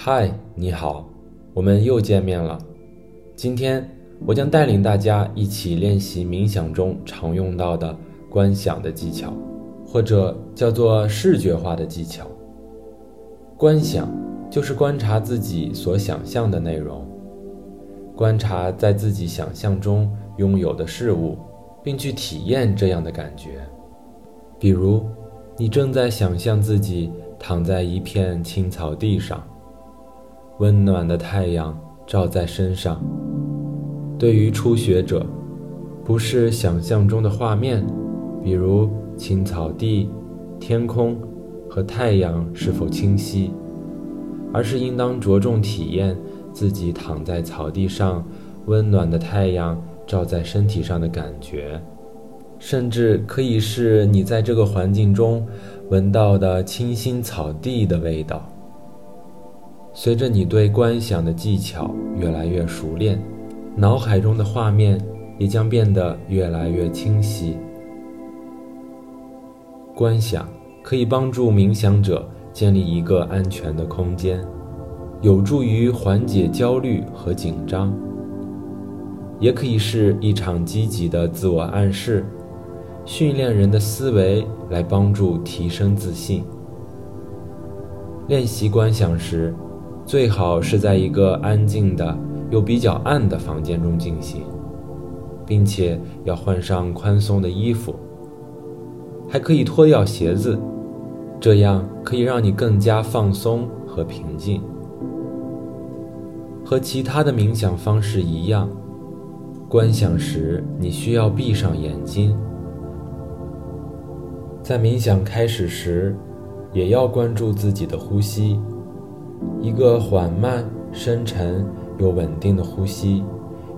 嗨，你好，我们又见面了。今天我将带领大家一起练习冥想中常用到的观想的技巧，或者叫做视觉化的技巧。观想就是观察自己所想象的内容，观察在自己想象中拥有的事物，并去体验这样的感觉。比如，你正在想象自己躺在一片青草地上。温暖的太阳照在身上。对于初学者，不是想象中的画面，比如青草地、天空和太阳是否清晰，而是应当着重体验自己躺在草地上，温暖的太阳照在身体上的感觉，甚至可以是你在这个环境中闻到的清新草地的味道。随着你对观想的技巧越来越熟练，脑海中的画面也将变得越来越清晰。观想可以帮助冥想者建立一个安全的空间，有助于缓解焦虑和紧张，也可以是一场积极的自我暗示，训练人的思维来帮助提升自信。练习观想时。最好是在一个安静的又比较暗的房间中进行，并且要换上宽松的衣服，还可以脱掉鞋子，这样可以让你更加放松和平静。和其他的冥想方式一样，观想时你需要闭上眼睛。在冥想开始时，也要关注自己的呼吸。一个缓慢、深沉又稳定的呼吸，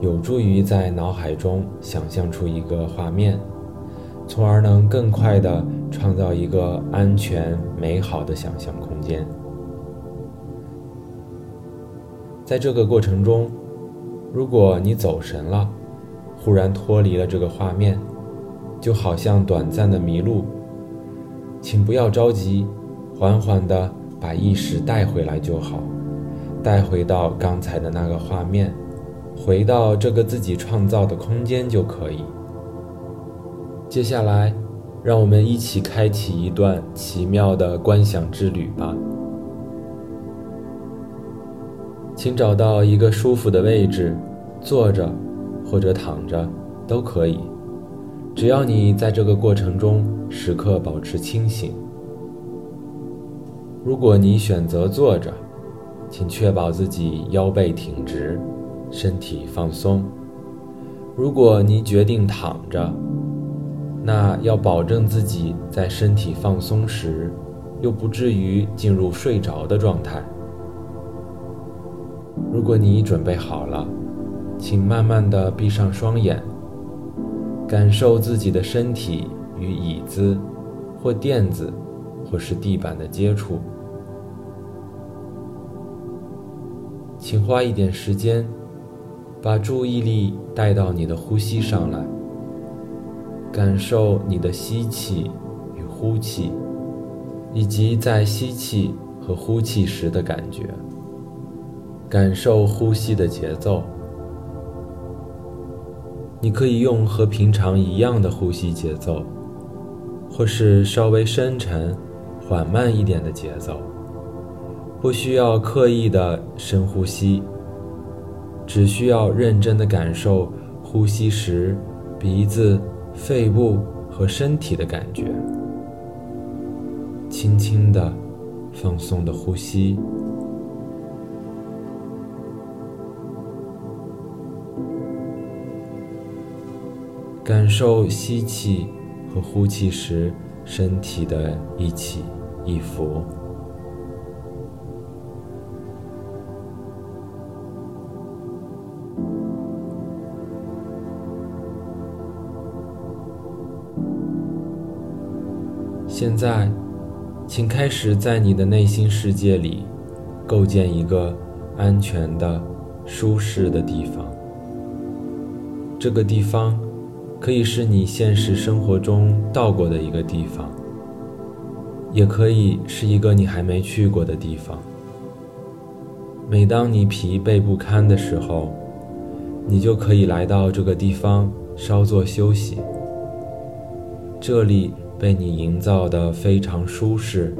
有助于在脑海中想象出一个画面，从而能更快地创造一个安全、美好的想象空间。在这个过程中，如果你走神了，忽然脱离了这个画面，就好像短暂的迷路，请不要着急，缓缓地。把意识带回来就好，带回到刚才的那个画面，回到这个自己创造的空间就可以。接下来，让我们一起开启一段奇妙的观想之旅吧。请找到一个舒服的位置，坐着或者躺着都可以，只要你在这个过程中时刻保持清醒。如果你选择坐着，请确保自己腰背挺直，身体放松。如果你决定躺着，那要保证自己在身体放松时，又不至于进入睡着的状态。如果你准备好了，请慢慢的闭上双眼，感受自己的身体与椅子、或垫子、或是地板的接触。请花一点时间，把注意力带到你的呼吸上来，感受你的吸气与呼气，以及在吸气和呼气时的感觉。感受呼吸的节奏。你可以用和平常一样的呼吸节奏，或是稍微深沉、缓慢一点的节奏。不需要刻意的深呼吸，只需要认真的感受呼吸时鼻子、肺部和身体的感觉，轻轻的、放松的呼吸，感受吸气和呼气时身体的一起一伏。现在，请开始在你的内心世界里构建一个安全的、舒适的地方。这个地方可以是你现实生活中到过的一个地方，也可以是一个你还没去过的地方。每当你疲惫不堪的时候，你就可以来到这个地方稍作休息。这里被你营造的非常舒适，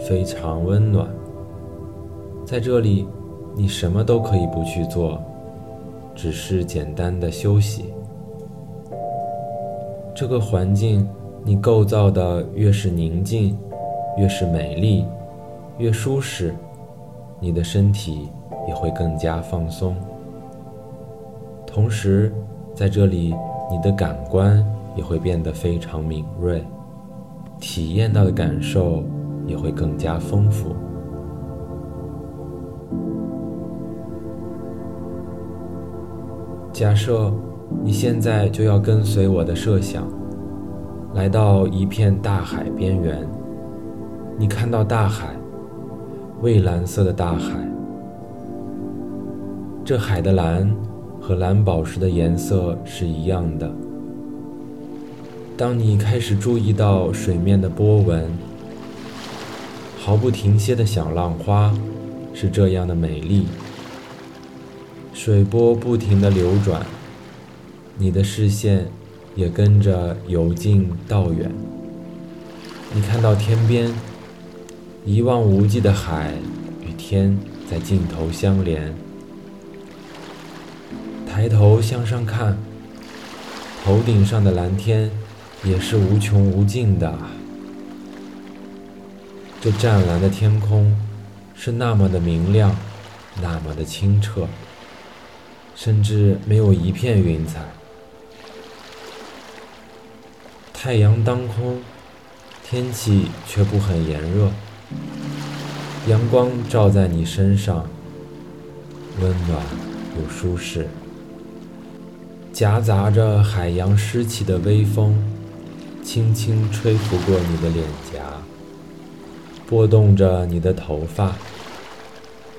非常温暖。在这里，你什么都可以不去做，只是简单的休息。这个环境你构造的越是宁静，越是美丽，越舒适，你的身体也会更加放松。同时，在这里，你的感官也会变得非常敏锐，体验到的感受也会更加丰富。假设你现在就要跟随我的设想，来到一片大海边缘，你看到大海，蔚蓝色的大海，这海的蓝。和蓝宝石的颜色是一样的。当你开始注意到水面的波纹，毫不停歇的小浪花，是这样的美丽。水波不停的流转，你的视线也跟着由近到远。你看到天边，一望无际的海与天在尽头相连。抬头向上看，头顶上的蓝天也是无穷无尽的。这湛蓝的天空是那么的明亮，那么的清澈，甚至没有一片云彩。太阳当空，天气却不很炎热，阳光照在你身上，温暖又舒适。夹杂着海洋湿气的微风，轻轻吹拂过你的脸颊，拨动着你的头发，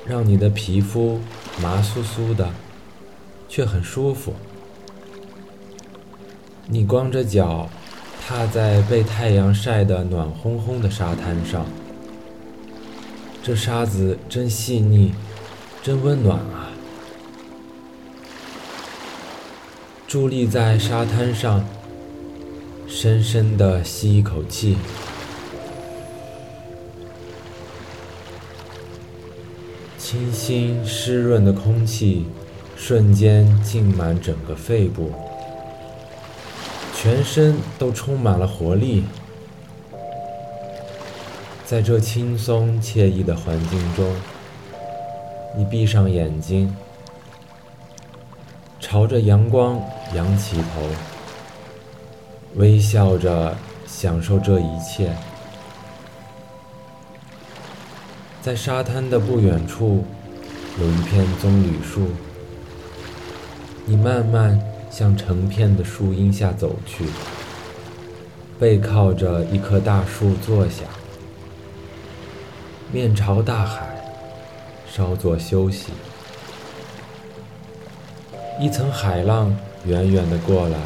让你的皮肤麻酥酥的，却很舒服。你光着脚踏在被太阳晒得暖烘烘的沙滩上，这沙子真细腻，真温暖啊！伫立在沙滩上，深深的吸一口气，清新湿润的空气瞬间浸满整个肺部，全身都充满了活力。在这轻松惬意的环境中，你闭上眼睛。朝着阳光仰起头，微笑着享受这一切。在沙滩的不远处，有一片棕榈树。你慢慢向成片的树荫下走去，背靠着一棵大树坐下，面朝大海，稍作休息。一层海浪远远的过来，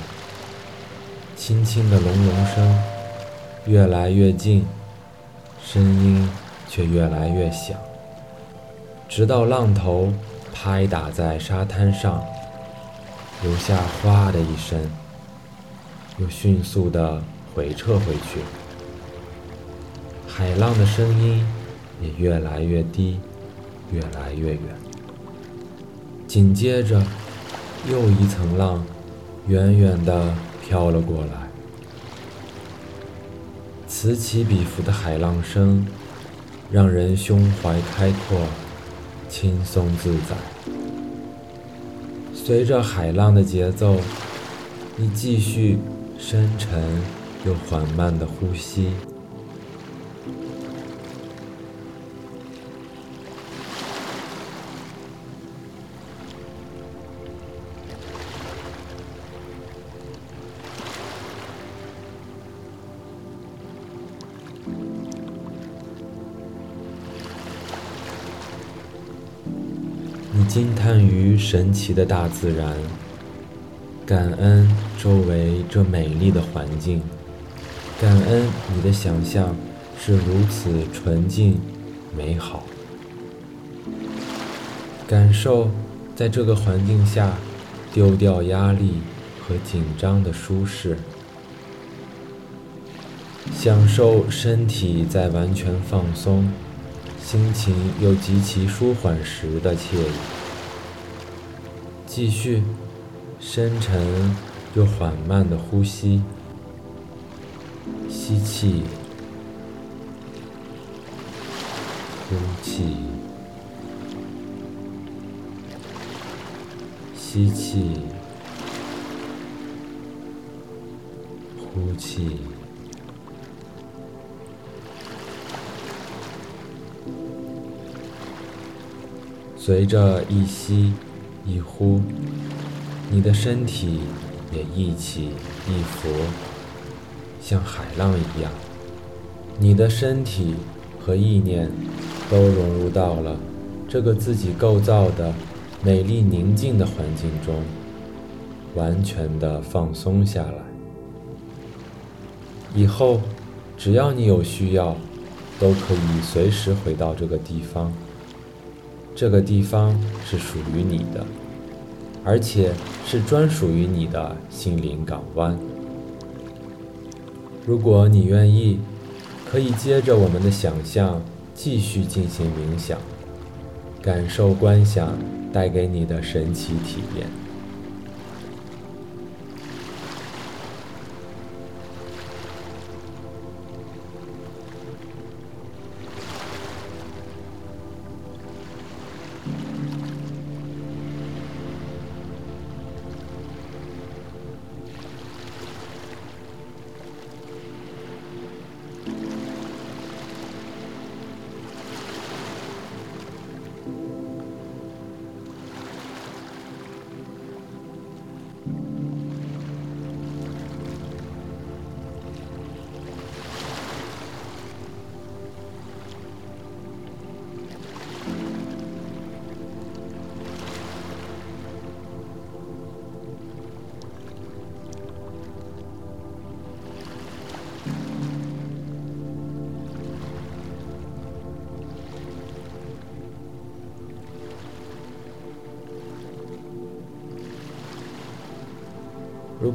轻轻的隆隆声越来越近，声音却越来越响，直到浪头拍打在沙滩上，留下“哗”的一声，又迅速的回撤回去。海浪的声音也越来越低，越来越远。紧接着。又一层浪，远远的飘了过来，此起彼伏的海浪声，让人胸怀开阔，轻松自在。随着海浪的节奏，你继续深沉又缓慢的呼吸。惊叹于神奇的大自然，感恩周围这美丽的环境，感恩你的想象是如此纯净美好。感受在这个环境下丢掉压力和紧张的舒适，享受身体在完全放松、心情又极其舒缓时的惬意。继续深沉又缓慢的呼吸，吸气。呼气，吸气，呼气。随着一吸一呼，你的身体也一起一伏，像海浪一样。你的身体和意念。都融入到了这个自己构造的美丽宁静的环境中，完全的放松下来。以后，只要你有需要，都可以随时回到这个地方。这个地方是属于你的，而且是专属于你的心灵港湾。如果你愿意，可以接着我们的想象。继续进行冥想，感受观想带给你的神奇体验。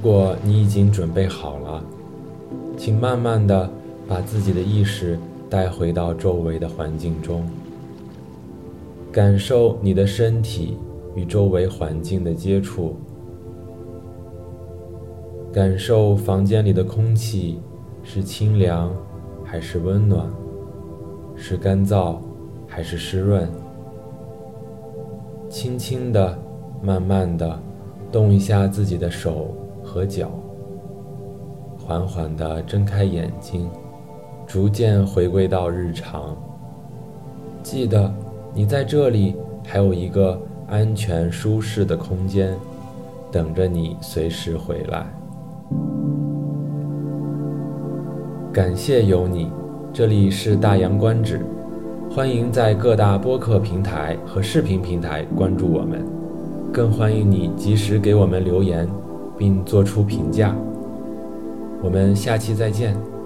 如果你已经准备好了，请慢慢的把自己的意识带回到周围的环境中，感受你的身体与周围环境的接触，感受房间里的空气是清凉还是温暖，是干燥还是湿润，轻轻的、慢慢的动一下自己的手。和脚，缓缓地睁开眼睛，逐渐回归到日常。记得，你在这里还有一个安全舒适的空间，等着你随时回来。感谢有你，这里是大洋观止，欢迎在各大播客平台和视频平台关注我们，更欢迎你及时给我们留言。并做出评价。我们下期再见。